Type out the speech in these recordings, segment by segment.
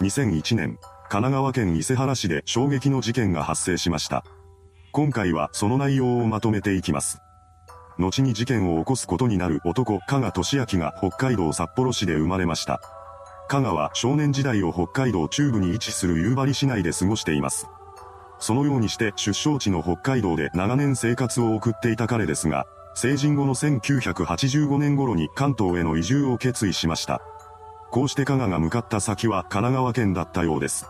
2001年、神奈川県伊勢原市で衝撃の事件が発生しました。今回はその内容をまとめていきます。後に事件を起こすことになる男、加賀俊明が北海道札幌市で生まれました。加賀は少年時代を北海道中部に位置する夕張市内で過ごしています。そのようにして出生地の北海道で長年生活を送っていた彼ですが、成人後の1985年頃に関東への移住を決意しました。こうして加賀が向かった先は神奈川県だったようです。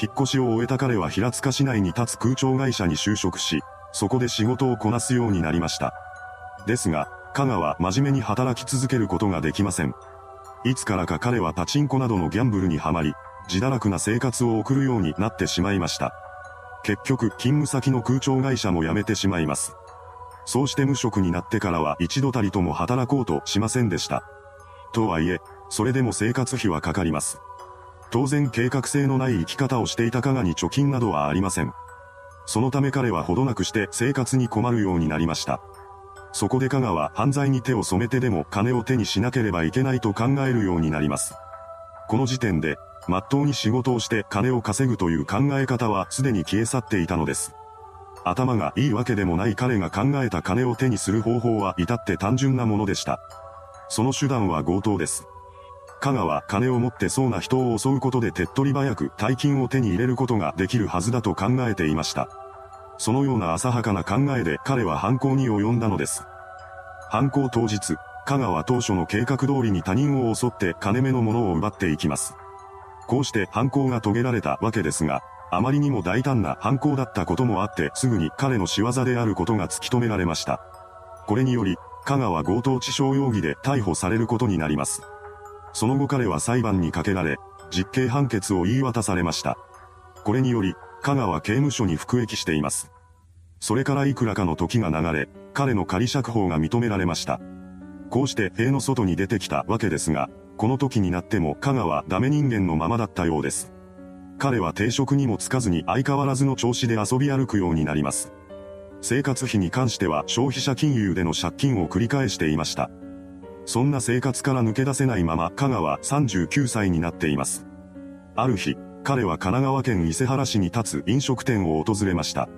引っ越しを終えた彼は平塚市内に立つ空調会社に就職し、そこで仕事をこなすようになりました。ですが、加賀は真面目に働き続けることができません。いつからか彼はパチンコなどのギャンブルにはまり、自堕落な生活を送るようになってしまいました。結局、勤務先の空調会社も辞めてしまいます。そうして無職になってからは一度たりとも働こうとしませんでした。とはいえ、それでも生活費はかかります。当然計画性のない生き方をしていた加賀に貯金などはありません。そのため彼はほどなくして生活に困るようになりました。そこで加賀は犯罪に手を染めてでも金を手にしなければいけないと考えるようになります。この時点で、まっとうに仕事をして金を稼ぐという考え方はすでに消え去っていたのです。頭がいいわけでもない彼が考えた金を手にする方法は至って単純なものでした。その手段は強盗です。加賀は金を持ってそうな人を襲うことで手っ取り早く大金を手に入れることができるはずだと考えていました。そのような浅はかな考えで彼は犯行に及んだのです。犯行当日、香川当初の計画通りに他人を襲って金目のものを奪っていきます。こうして犯行が遂げられたわけですが、あまりにも大胆な犯行だったこともあってすぐに彼の仕業であることが突き止められました。これにより、香川強盗致傷容疑で逮捕されることになります。その後彼は裁判にかけられ、実刑判決を言い渡されました。これにより、香川刑務所に服役しています。それからいくらかの時が流れ、彼の仮釈放が認められました。こうして塀の外に出てきたわけですが、この時になっても香川はダメ人間のままだったようです。彼は定職にもつかずに相変わらずの調子で遊び歩くようになります。生活費に関しては消費者金融での借金を繰り返していました。そんな生活から抜け出せないまま香川は39歳になっています。ある日、彼は神奈川県伊勢原市に立つ飲食店を訪れました。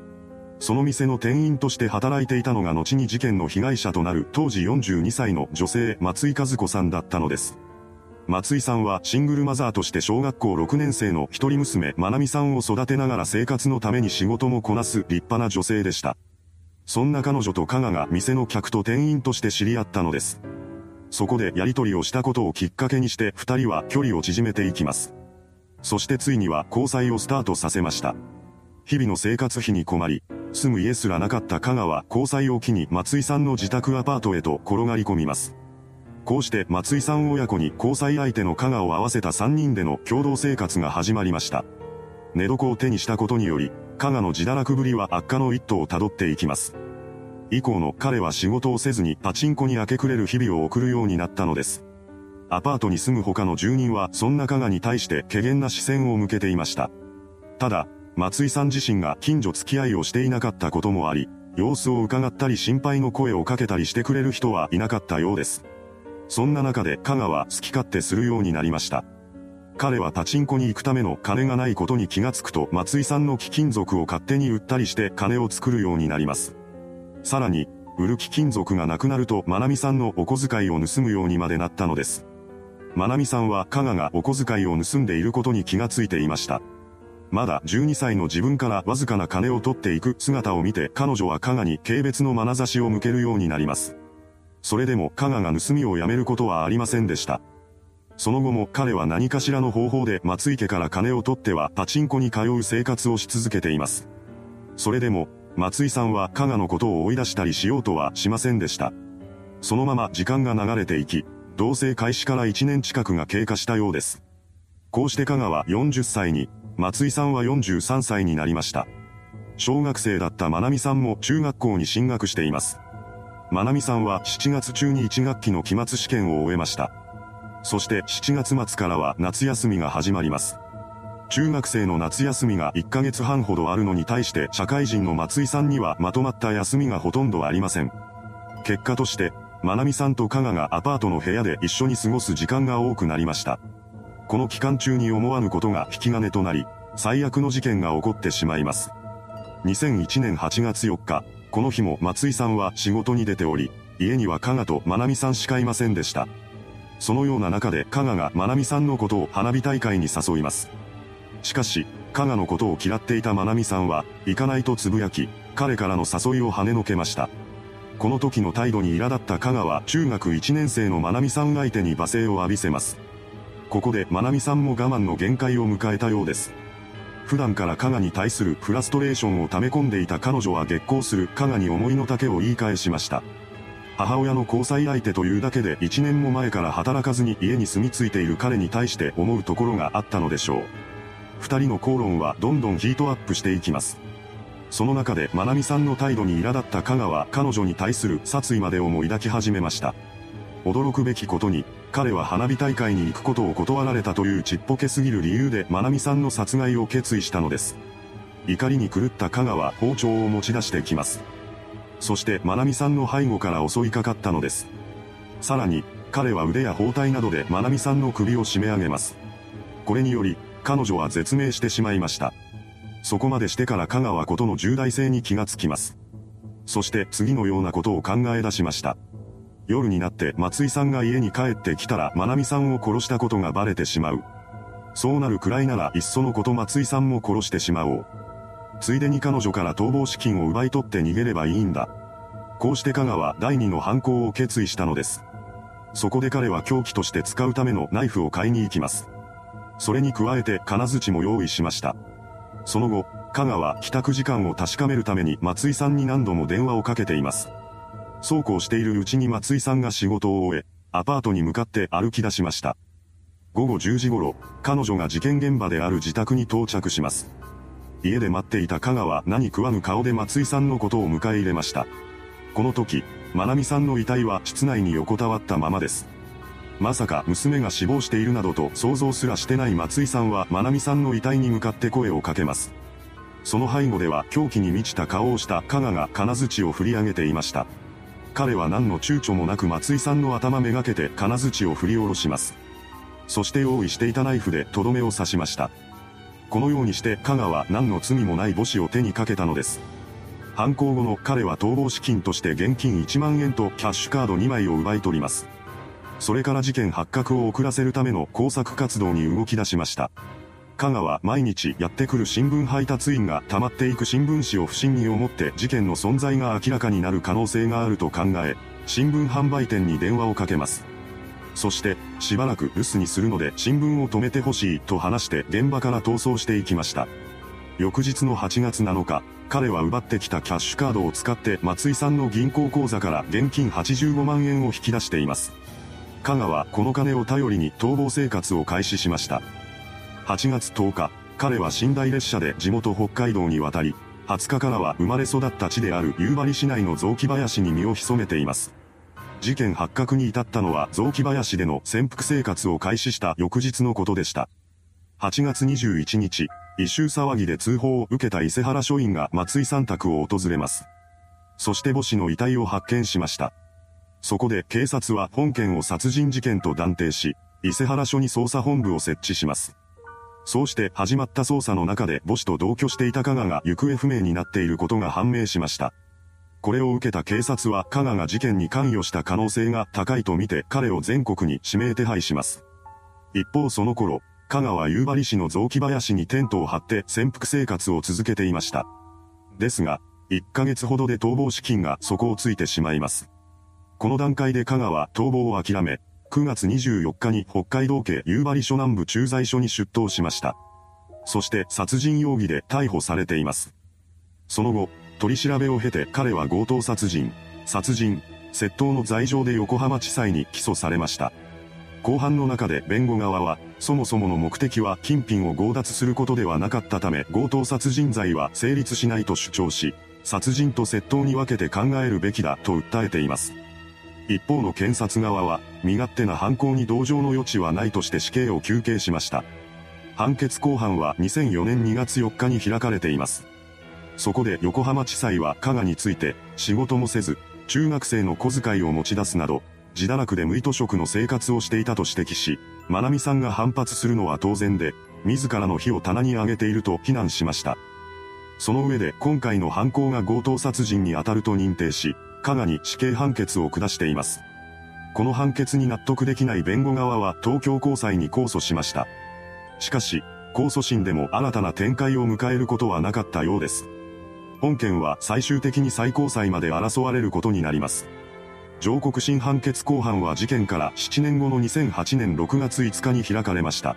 その店の店員として働いていたのが後に事件の被害者となる当時42歳の女性松井和子さんだったのです。松井さんはシングルマザーとして小学校6年生の一人娘まなみさんを育てながら生活のために仕事もこなす立派な女性でした。そんな彼女と加賀が店の客と店員として知り合ったのです。そこでやりとりをしたことをきっかけにして二人は距離を縮めていきます。そしてついには交際をスタートさせました。日々の生活費に困り、住む家すらなかった加賀は交際を機に松井さんの自宅アパートへと転がり込みます。こうして松井さん親子に交際相手の加賀を合わせた3人での共同生活が始まりました。寝床を手にしたことにより、加賀の自堕落ぶりは悪化の一途をたどっていきます。以降の彼は仕事をせずにパチンコに明け暮れる日々を送るようになったのです。アパートに住む他の住人はそんな加賀に対して怪げな視線を向けていました。ただ、松井さん自身が近所付き合いをしていなかったこともあり、様子を伺ったり心配の声をかけたりしてくれる人はいなかったようです。そんな中で加賀は好き勝手するようになりました。彼はパチンコに行くための金がないことに気がつくと松井さんの貴金属を勝手に売ったりして金を作るようになります。さらに、売る貴金属がなくなるとまなみさんのお小遣いを盗むようにまでなったのです。まなみさんは加賀がお小遣いを盗んでいることに気がついていました。まだ12歳の自分からわずかな金を取っていく姿を見て彼女は加賀に軽蔑の眼差しを向けるようになります。それでも加賀が盗みをやめることはありませんでした。その後も彼は何かしらの方法で松井家から金を取ってはパチンコに通う生活をし続けています。それでも、松井さんは加賀のことを追い出したりしようとはしませんでした。そのまま時間が流れていき、同棲開始から1年近くが経過したようです。こうして加賀は40歳に、松井さんは43歳になりました。小学生だったまなみさんも中学校に進学しています。まなみさんは7月中に1学期の期末試験を終えました。そして7月末からは夏休みが始まります。中学生の夏休みが1ヶ月半ほどあるのに対して社会人の松井さんにはまとまった休みがほとんどありません。結果として、まなみさんと加賀がアパートの部屋で一緒に過ごす時間が多くなりました。この期間中に思わぬことが引き金となり、最悪の事件が起こってしまいます。2001年8月4日、この日も松井さんは仕事に出ており、家には加賀とまなみさんしかいませんでした。そのような中で加賀がまなみさんのことを花火大会に誘います。しかし、加賀のことを嫌っていたまなみさんは、行かないとつぶやき、彼からの誘いを跳ねのけました。この時の態度に苛立った加賀は中学1年生のまなみさん相手に罵声を浴びせます。ここでまなみさんも我慢の限界を迎えたようです。普段から加賀に対するフラストレーションを溜め込んでいた彼女は激高する加賀に思いの丈を言い返しました。母親の交際相手というだけで1年も前から働かずに家に住み着いている彼に対して思うところがあったのでしょう。二人の口論はどんどんヒートアップしていきます。その中で、まなみさんの態度に苛立った香川は彼女に対する殺意までをも抱き始めました。驚くべきことに、彼は花火大会に行くことを断られたというちっぽけすぎる理由でまなみさんの殺害を決意したのです。怒りに狂った香川は包丁を持ち出してきます。そしてまなみさんの背後から襲いかかったのです。さらに、彼は腕や包帯などでまなみさんの首を締め上げます。これにより、彼女は絶命してしまいました。そこまでしてから香川ことの重大性に気がつきます。そして次のようなことを考え出しました。夜になって松井さんが家に帰ってきたらまなみさんを殺したことがバレてしまう。そうなるくらいならいっそのこと松井さんも殺してしまおう。ついでに彼女から逃亡資金を奪い取って逃げればいいんだ。こうして香川第二の犯行を決意したのです。そこで彼は凶器として使うためのナイフを買いに行きます。それに加えて金槌も用意しました。その後、香川は帰宅時間を確かめるために松井さんに何度も電話をかけています。そうこうしているうちに松井さんが仕事を終え、アパートに向かって歩き出しました。午後10時頃、彼女が事件現場である自宅に到着します。家で待っていた香川は何食わぬ顔で松井さんのことを迎え入れました。この時、まなみさんの遺体は室内に横たわったままです。まさか娘が死亡しているなどと想像すらしてない松井さんはまなみさんの遺体に向かって声をかけます。その背後では狂気に満ちた顔をした加賀が金槌を振り上げていました。彼は何の躊躇もなく松井さんの頭めがけて金槌を振り下ろします。そして用意していたナイフでとどめを刺しました。このようにして加賀は何の罪もない母子を手にかけたのです。犯行後の彼は逃亡資金として現金1万円とキャッシュカード2枚を奪い取ります。それから事件発覚を遅らせるための工作活動に動き出しました。加賀は毎日やってくる新聞配達員が溜まっていく新聞紙を不審に思って事件の存在が明らかになる可能性があると考え、新聞販売店に電話をかけます。そして、しばらく留守にするので新聞を止めてほしいと話して現場から逃走していきました。翌日の8月7日、彼は奪ってきたキャッシュカードを使って松井さんの銀行口座から現金85万円を引き出しています。香川はこの金を頼りに逃亡生活を開始しました。8月10日、彼は寝台列車で地元北海道に渡り、20日からは生まれ育った地である夕張市内の雑木林に身を潜めています。事件発覚に至ったのは雑木林での潜伏生活を開始した翌日のことでした。8月21日、異臭騒ぎで通報を受けた伊勢原署員が松井さん宅を訪れます。そして母子の遺体を発見しました。そこで警察は本件を殺人事件と断定し、伊勢原署に捜査本部を設置します。そうして始まった捜査の中で母子と同居していた加賀が行方不明になっていることが判明しました。これを受けた警察は加賀が事件に関与した可能性が高いとみて彼を全国に指名手配します。一方その頃、加賀は夕張市の雑木林にテントを張って潜伏生活を続けていました。ですが、1ヶ月ほどで逃亡資金が底をついてしまいます。この段階で香川逃亡を諦め、9月24日に北海道警夕張署南部駐在所に出頭しました。そして殺人容疑で逮捕されています。その後、取り調べを経て彼は強盗殺人、殺人、窃盗の罪状で横浜地裁に起訴されました。後半の中で弁護側は、そもそもの目的は金品を強奪することではなかったため強盗殺人罪は成立しないと主張し、殺人と窃盗に分けて考えるべきだと訴えています。一方の検察側は、身勝手な犯行に同情の余地はないとして死刑を求刑しました。判決公判は2004年2月4日に開かれています。そこで横浜地裁は加賀について、仕事もせず、中学生の小遣いを持ち出すなど、自堕落で無意図食の生活をしていたと指摘し、まなみさんが反発するのは当然で、自らの火を棚に上げていると非難しました。その上で今回の犯行が強盗殺人に当たると認定し、加賀に死刑判決を下しています。この判決に納得できない弁護側は東京高裁に控訴しました。しかし、控訴審でも新たな展開を迎えることはなかったようです。本件は最終的に最高裁まで争われることになります。上告審判決公判は事件から7年後の2008年6月5日に開かれました。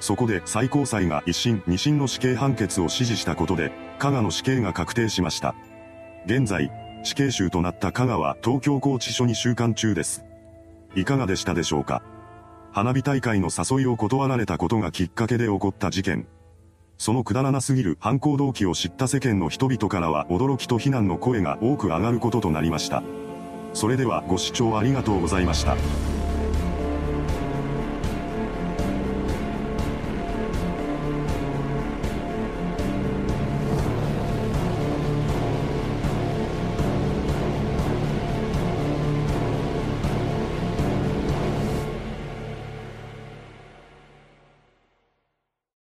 そこで最高裁が一審二審の死刑判決を支持したことで、加賀の死刑が確定しました。現在、死刑囚となった香川東京拘置所に収監中です。いかがでしたでしょうか？花火大会の誘いを断られたことがきっかけで起こった事件。そのくだらなすぎる犯行動機を知った世間の人々からは驚きと非難の声が多く上がることとなりました。それではご視聴ありがとうございました。